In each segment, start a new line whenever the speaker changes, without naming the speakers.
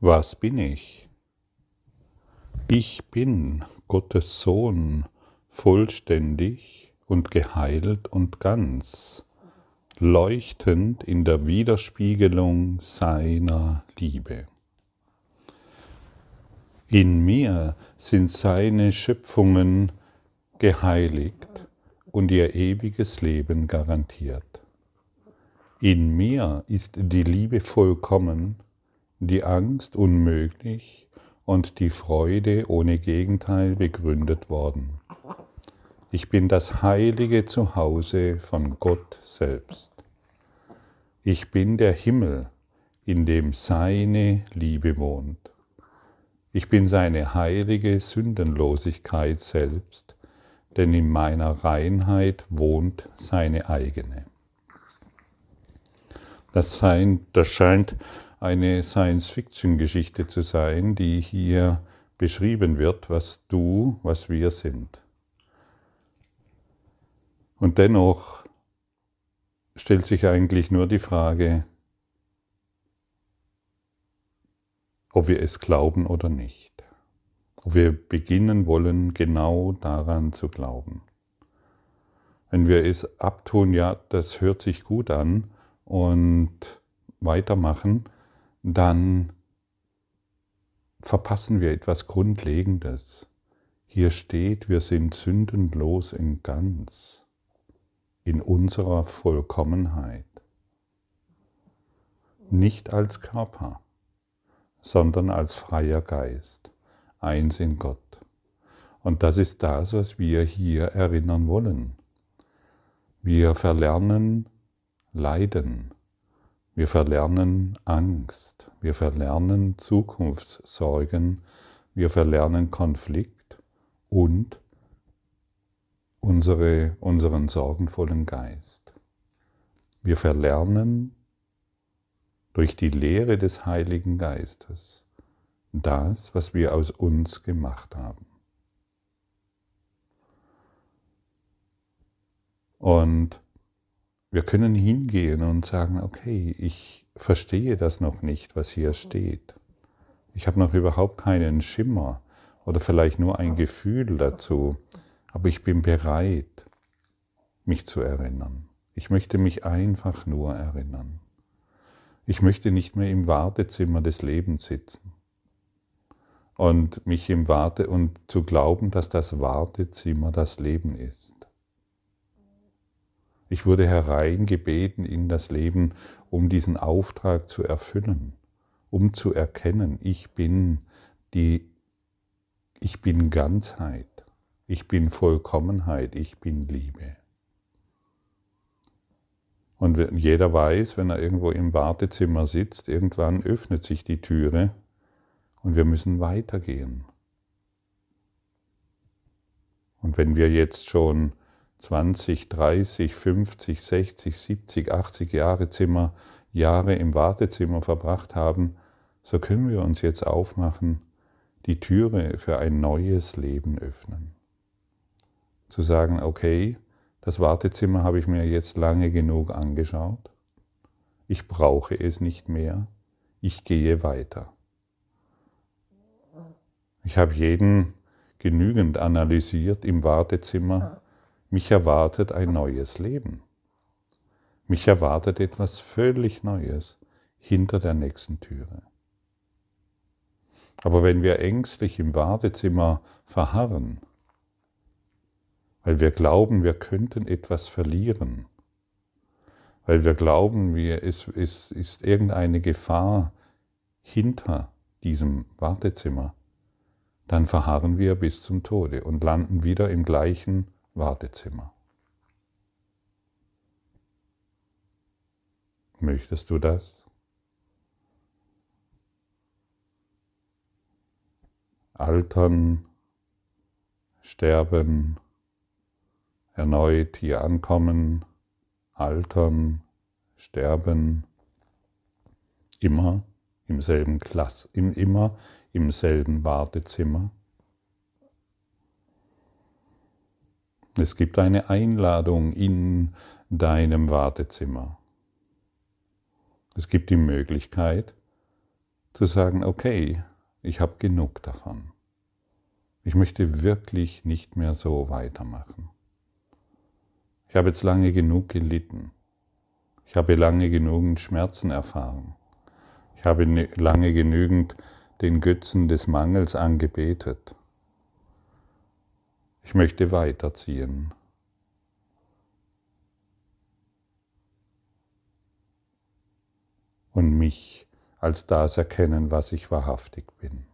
Was bin ich? Ich bin Gottes Sohn, vollständig und geheilt und ganz, leuchtend in der Widerspiegelung seiner Liebe. In mir sind seine Schöpfungen geheiligt und ihr ewiges Leben garantiert. In mir ist die Liebe vollkommen, die Angst unmöglich und die Freude ohne Gegenteil begründet worden. Ich bin das heilige Zuhause von Gott selbst. Ich bin der Himmel, in dem seine Liebe wohnt. Ich bin seine heilige Sündenlosigkeit selbst, denn in meiner Reinheit wohnt seine eigene. Das, scheint, das scheint eine Science-Fiction-Geschichte zu sein, die hier beschrieben wird, was du, was wir sind. Und dennoch stellt sich eigentlich nur die Frage, ob wir es glauben oder nicht. Ob wir beginnen wollen, genau daran zu glauben. Wenn wir es abtun, ja, das hört sich gut an und weitermachen, dann verpassen wir etwas Grundlegendes. Hier steht, wir sind sündenlos in ganz, in unserer Vollkommenheit. Nicht als Körper, sondern als freier Geist, eins in Gott. Und das ist das, was wir hier erinnern wollen. Wir verlernen Leiden. Wir verlernen Angst, wir verlernen Zukunftssorgen, wir verlernen Konflikt und unsere, unseren sorgenvollen Geist. Wir verlernen durch die Lehre des Heiligen Geistes das, was wir aus uns gemacht haben. Und wir können hingehen und sagen, okay, ich verstehe das noch nicht, was hier steht. Ich habe noch überhaupt keinen Schimmer oder vielleicht nur ein Gefühl dazu, aber ich bin bereit, mich zu erinnern. Ich möchte mich einfach nur erinnern. Ich möchte nicht mehr im Wartezimmer des Lebens sitzen und mich im Warte und zu glauben, dass das Wartezimmer das Leben ist. Ich wurde hereingebeten in das Leben, um diesen Auftrag zu erfüllen, um zu erkennen, ich bin die, ich bin Ganzheit, ich bin Vollkommenheit, ich bin Liebe. Und jeder weiß, wenn er irgendwo im Wartezimmer sitzt, irgendwann öffnet sich die Türe und wir müssen weitergehen. Und wenn wir jetzt schon 20, 30, 50, 60, 70, 80 Jahre Zimmer, Jahre im Wartezimmer verbracht haben, so können wir uns jetzt aufmachen, die Türe für ein neues Leben öffnen. Zu sagen, okay, das Wartezimmer habe ich mir jetzt lange genug angeschaut, ich brauche es nicht mehr, ich gehe weiter. Ich habe jeden genügend analysiert im Wartezimmer, mich erwartet ein neues Leben. Mich erwartet etwas völlig Neues hinter der nächsten Türe. Aber wenn wir ängstlich im Wartezimmer verharren, weil wir glauben, wir könnten etwas verlieren, weil wir glauben, es ist irgendeine Gefahr hinter diesem Wartezimmer, dann verharren wir bis zum Tode und landen wieder im gleichen Wartezimmer. Möchtest du das? Altern, sterben, erneut hier ankommen, altern, sterben, immer im selben Klass, immer im selben Wartezimmer. Es gibt eine Einladung in deinem Wartezimmer. Es gibt die Möglichkeit zu sagen, okay, ich habe genug davon. Ich möchte wirklich nicht mehr so weitermachen. Ich habe jetzt lange genug gelitten. Ich habe lange genügend Schmerzen erfahren. Ich habe ne, lange genügend den Götzen des Mangels angebetet. Ich möchte weiterziehen. Und mich als das erkennen, was ich wahrhaftig bin.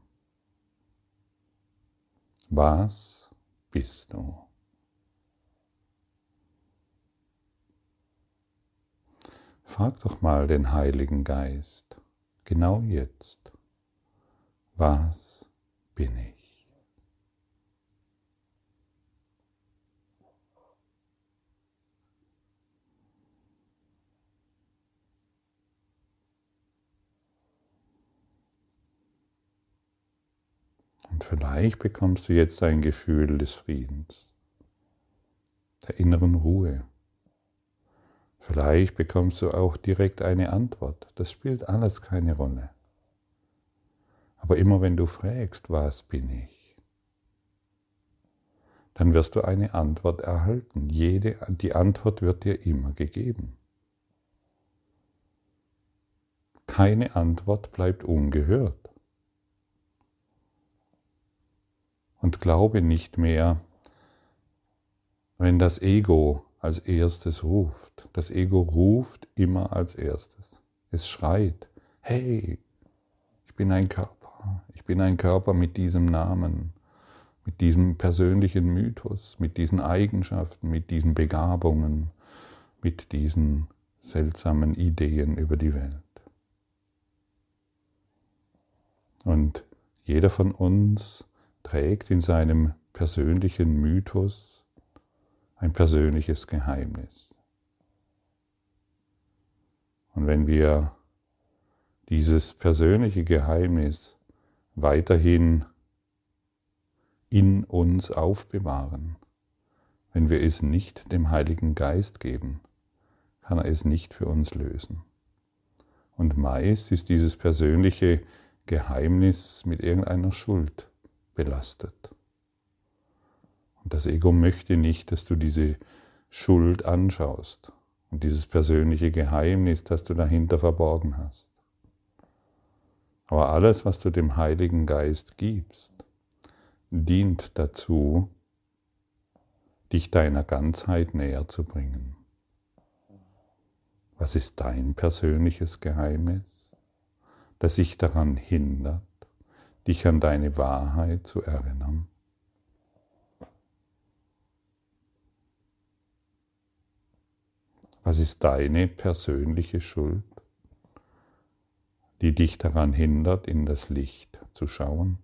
Was bist du? Frag doch mal den Heiligen Geist, genau jetzt, was bin ich? Und vielleicht bekommst du jetzt ein Gefühl des Friedens, der inneren Ruhe. Vielleicht bekommst du auch direkt eine Antwort. Das spielt alles keine Rolle. Aber immer wenn du fragst, was bin ich, dann wirst du eine Antwort erhalten. Jede, die Antwort wird dir immer gegeben. Keine Antwort bleibt ungehört. Und glaube nicht mehr, wenn das Ego als erstes ruft. Das Ego ruft immer als erstes. Es schreit, hey, ich bin ein Körper, ich bin ein Körper mit diesem Namen, mit diesem persönlichen Mythos, mit diesen Eigenschaften, mit diesen Begabungen, mit diesen seltsamen Ideen über die Welt. Und jeder von uns trägt in seinem persönlichen Mythos ein persönliches Geheimnis. Und wenn wir dieses persönliche Geheimnis weiterhin in uns aufbewahren, wenn wir es nicht dem Heiligen Geist geben, kann er es nicht für uns lösen. Und meist ist dieses persönliche Geheimnis mit irgendeiner Schuld belastet. Und das Ego möchte nicht, dass du diese Schuld anschaust und dieses persönliche Geheimnis, das du dahinter verborgen hast. Aber alles, was du dem Heiligen Geist gibst, dient dazu, dich deiner Ganzheit näher zu bringen. Was ist dein persönliches Geheimnis, das dich daran hindert, dich an deine Wahrheit zu erinnern? Was ist deine persönliche Schuld, die dich daran hindert, in das Licht zu schauen?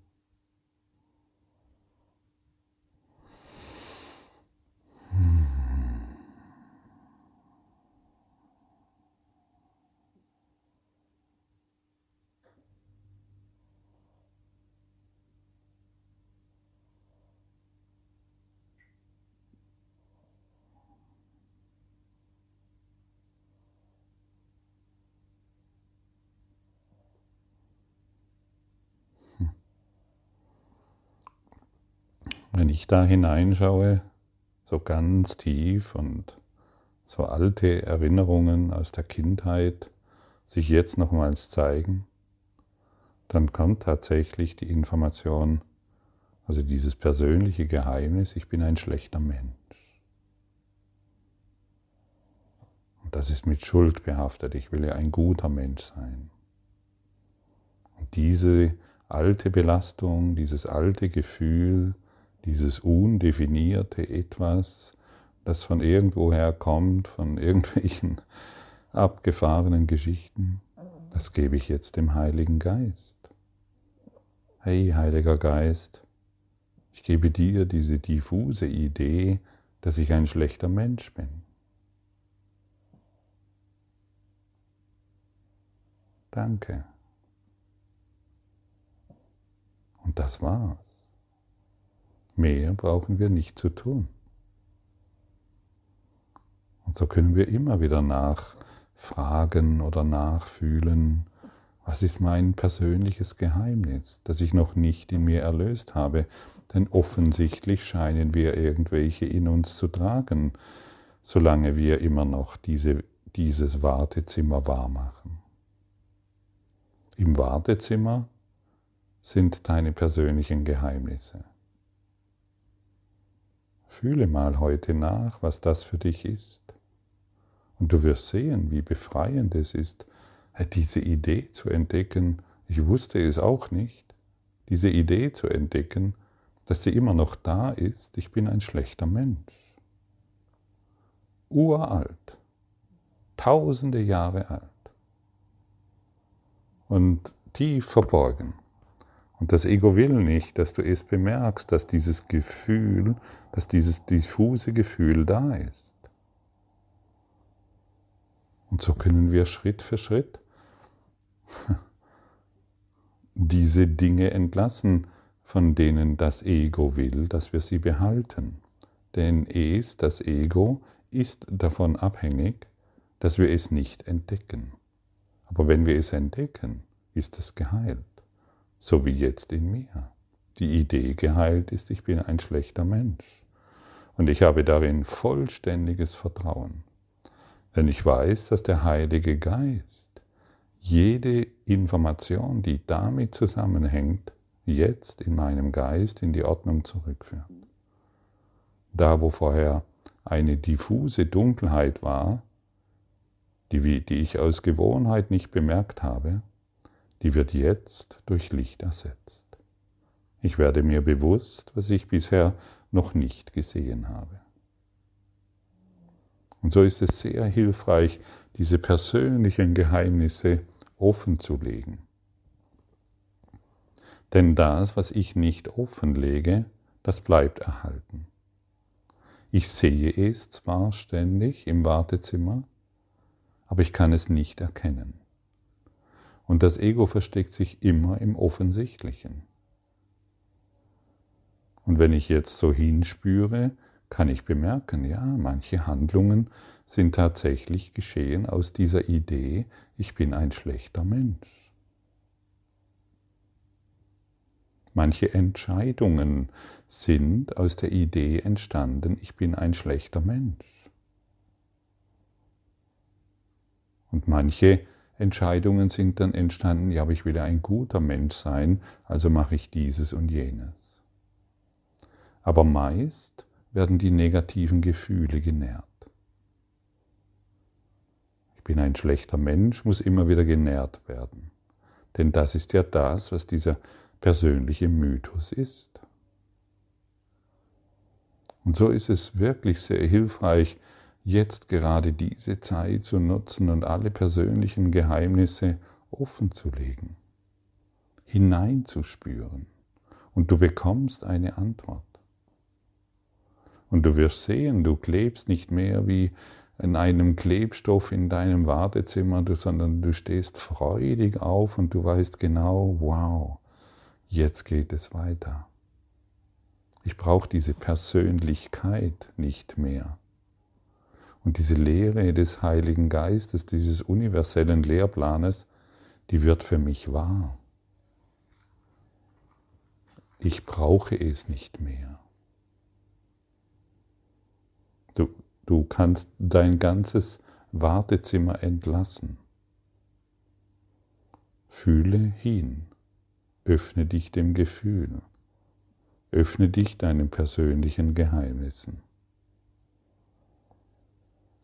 Wenn ich da hineinschaue, so ganz tief und so alte Erinnerungen aus der Kindheit sich jetzt nochmals zeigen, dann kommt tatsächlich die Information, also dieses persönliche Geheimnis, ich bin ein schlechter Mensch. Und das ist mit Schuld behaftet, ich will ja ein guter Mensch sein. Und diese alte Belastung, dieses alte Gefühl, dieses undefinierte Etwas, das von irgendwoher kommt, von irgendwelchen abgefahrenen Geschichten, das gebe ich jetzt dem Heiligen Geist. Hey, Heiliger Geist, ich gebe dir diese diffuse Idee, dass ich ein schlechter Mensch bin. Danke. Und das war's. Mehr brauchen wir nicht zu tun. Und so können wir immer wieder nachfragen oder nachfühlen, Was ist mein persönliches Geheimnis, das ich noch nicht in mir erlöst habe? Denn offensichtlich scheinen wir irgendwelche in uns zu tragen, solange wir immer noch diese, dieses Wartezimmer wahrmachen. Im Wartezimmer sind deine persönlichen Geheimnisse. Fühle mal heute nach, was das für dich ist. Und du wirst sehen, wie befreiend es ist, diese Idee zu entdecken, ich wusste es auch nicht, diese Idee zu entdecken, dass sie immer noch da ist, ich bin ein schlechter Mensch. Uralt, tausende Jahre alt und tief verborgen. Und das Ego will nicht, dass du es bemerkst, dass dieses Gefühl, dass dieses diffuse Gefühl da ist. Und so können wir Schritt für Schritt diese Dinge entlassen, von denen das Ego will, dass wir sie behalten. Denn es, das Ego, ist davon abhängig, dass wir es nicht entdecken. Aber wenn wir es entdecken, ist es geheilt, so wie jetzt in mir. Die Idee geheilt ist, ich bin ein schlechter Mensch. Und ich habe darin vollständiges Vertrauen. Denn ich weiß, dass der Heilige Geist jede Information, die damit zusammenhängt, jetzt in meinem Geist in die Ordnung zurückführt. Da, wo vorher eine diffuse Dunkelheit war, die, die ich aus Gewohnheit nicht bemerkt habe, die wird jetzt durch Licht ersetzt. Ich werde mir bewusst, was ich bisher noch nicht gesehen habe. Und so ist es sehr hilfreich, diese persönlichen Geheimnisse offen zu legen. Denn das, was ich nicht offenlege, das bleibt erhalten. Ich sehe es zwar ständig im Wartezimmer, aber ich kann es nicht erkennen. Und das Ego versteckt sich immer im Offensichtlichen. Und wenn ich jetzt so hinspüre, kann ich bemerken, ja, manche Handlungen sind tatsächlich geschehen aus dieser Idee, ich bin ein schlechter Mensch. Manche Entscheidungen sind aus der Idee entstanden, ich bin ein schlechter Mensch. Und manche Entscheidungen sind dann entstanden, ja, aber ich will ein guter Mensch sein, also mache ich dieses und jenes. Aber meist werden die negativen Gefühle genährt. Ich bin ein schlechter Mensch, muss immer wieder genährt werden. Denn das ist ja das, was dieser persönliche Mythos ist. Und so ist es wirklich sehr hilfreich, jetzt gerade diese Zeit zu nutzen und alle persönlichen Geheimnisse offen zu legen, hineinzuspüren. Und du bekommst eine Antwort. Und du wirst sehen, du klebst nicht mehr wie in einem Klebstoff in deinem Wartezimmer, sondern du stehst freudig auf und du weißt genau, wow, jetzt geht es weiter. Ich brauche diese Persönlichkeit nicht mehr. Und diese Lehre des Heiligen Geistes, dieses universellen Lehrplanes, die wird für mich wahr. Ich brauche es nicht mehr. Du, du kannst dein ganzes Wartezimmer entlassen. Fühle hin, öffne dich dem Gefühl, öffne dich deinen persönlichen Geheimnissen.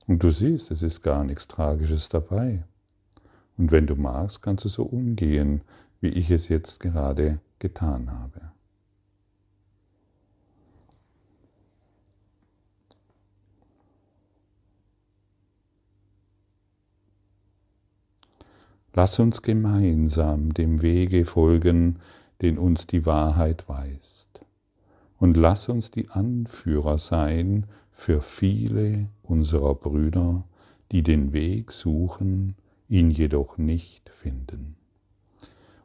Und du siehst, es ist gar nichts Tragisches dabei. Und wenn du magst, kannst du so umgehen, wie ich es jetzt gerade getan habe. Lass uns gemeinsam dem Wege folgen, den uns die Wahrheit weist. Und lass uns die Anführer sein für viele unserer Brüder, die den Weg suchen, ihn jedoch nicht finden.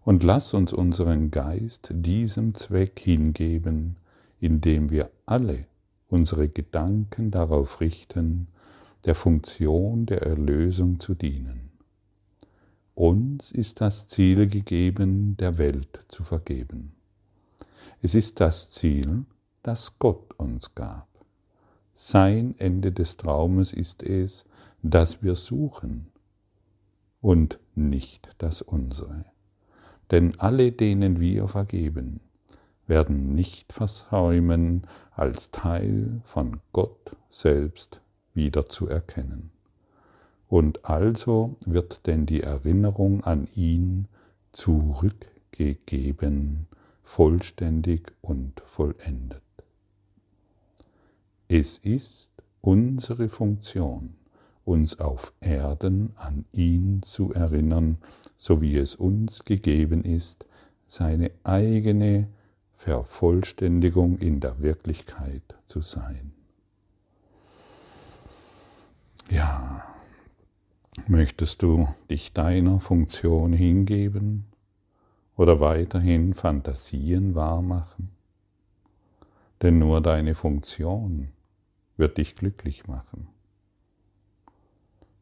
Und lass uns unseren Geist diesem Zweck hingeben, indem wir alle unsere Gedanken darauf richten, der Funktion der Erlösung zu dienen uns ist das Ziel gegeben, der Welt zu vergeben. Es ist das Ziel, das Gott uns gab. Sein Ende des Traumes ist es, das wir suchen und nicht das unsere. Denn alle, denen wir vergeben, werden nicht versäumen, als Teil von Gott selbst wiederzuerkennen. Und also wird denn die Erinnerung an ihn zurückgegeben, vollständig und vollendet. Es ist unsere Funktion, uns auf Erden an ihn zu erinnern, so wie es uns gegeben ist, seine eigene Vervollständigung in der Wirklichkeit zu sein. Ja, möchtest du dich deiner Funktion hingeben oder weiterhin Fantasien wahrmachen? Denn nur deine Funktion wird dich glücklich machen.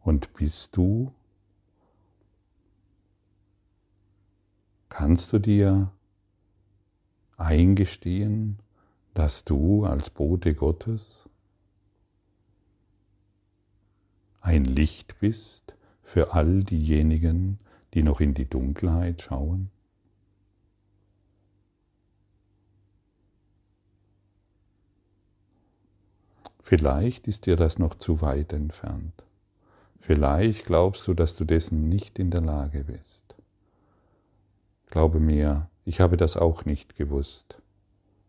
Und bist du, kannst du dir eingestehen, dass du als Bote Gottes ein Licht bist für all diejenigen, die noch in die Dunkelheit schauen? Vielleicht ist dir das noch zu weit entfernt. Vielleicht glaubst du, dass du dessen nicht in der Lage bist. Glaube mir, ich habe das auch nicht gewusst.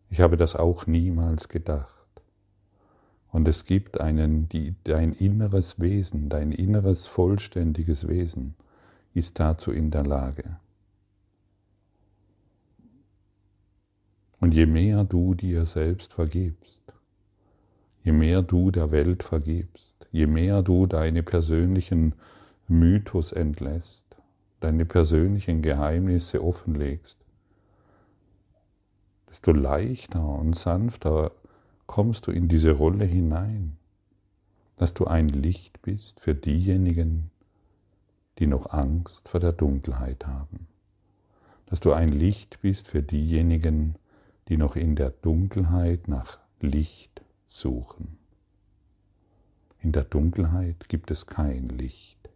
Ich habe das auch niemals gedacht. Und es gibt einen, die, dein inneres Wesen, dein inneres vollständiges Wesen ist dazu in der Lage. Und je mehr du dir selbst vergibst, je mehr du der Welt vergibst, je mehr du deine persönlichen Mythos entlässt, deine persönlichen Geheimnisse offenlegst, desto leichter und sanfter kommst du in diese Rolle hinein, dass du ein Licht bist für diejenigen, die noch Angst vor der Dunkelheit haben, dass du ein Licht bist für diejenigen, die noch in der Dunkelheit nach Licht suchen. In der Dunkelheit gibt es kein Licht.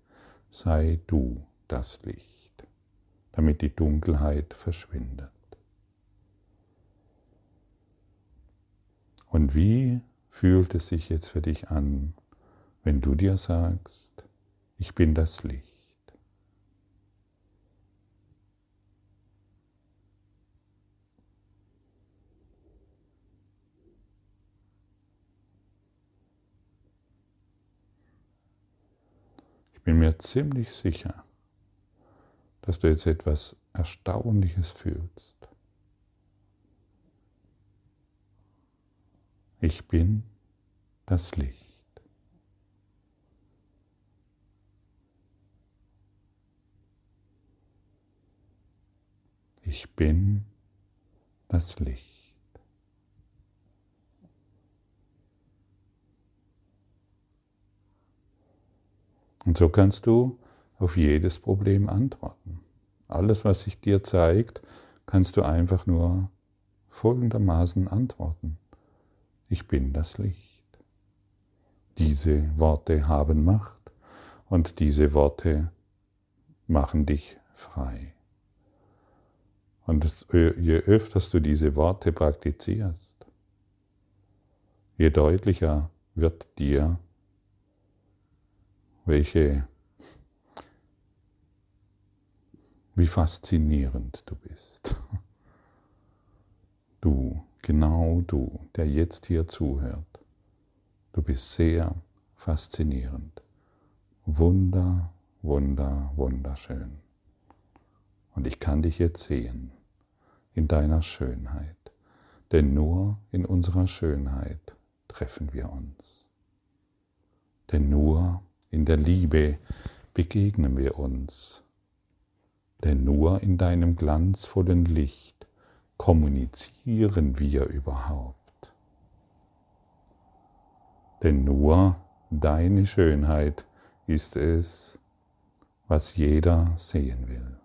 Sei du das Licht, damit die Dunkelheit verschwindet. Und wie fühlt es sich jetzt für dich an, wenn du dir sagst, ich bin das Licht? Ich bin mir ziemlich sicher, dass du jetzt etwas Erstaunliches fühlst. Ich bin das Licht. Ich bin das Licht. Und so kannst du auf jedes Problem antworten. Alles, was sich dir zeigt, kannst du einfach nur folgendermaßen antworten. Ich bin das Licht. Diese Worte haben Macht und diese Worte machen dich frei. Und je öfter du diese Worte praktizierst, je deutlicher wird dir welche, wie faszinierend du bist. Du, genau du, der jetzt hier zuhört, du bist sehr faszinierend. Wunder, wunder, wunderschön. Und ich kann dich jetzt sehen in deiner Schönheit, denn nur in unserer Schönheit treffen wir uns. Denn nur in der Liebe begegnen wir uns. Denn nur in deinem glanzvollen Licht kommunizieren wir überhaupt. Denn nur deine Schönheit ist es, was jeder sehen will.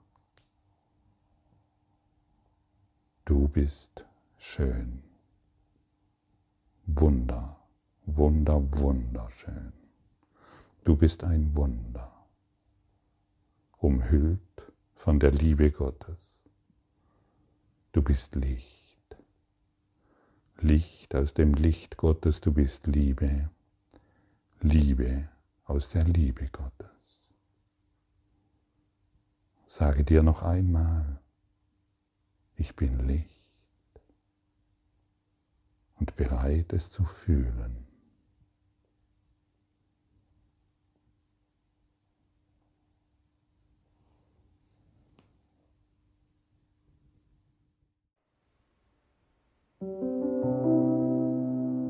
Du bist schön. Wunder, wunder, wunderschön. Du bist ein Wunder, umhüllt von der Liebe Gottes. Du bist Licht, Licht aus dem Licht Gottes, du bist Liebe, Liebe aus der Liebe Gottes. Sage dir noch einmal, ich bin Licht und bereit es zu fühlen.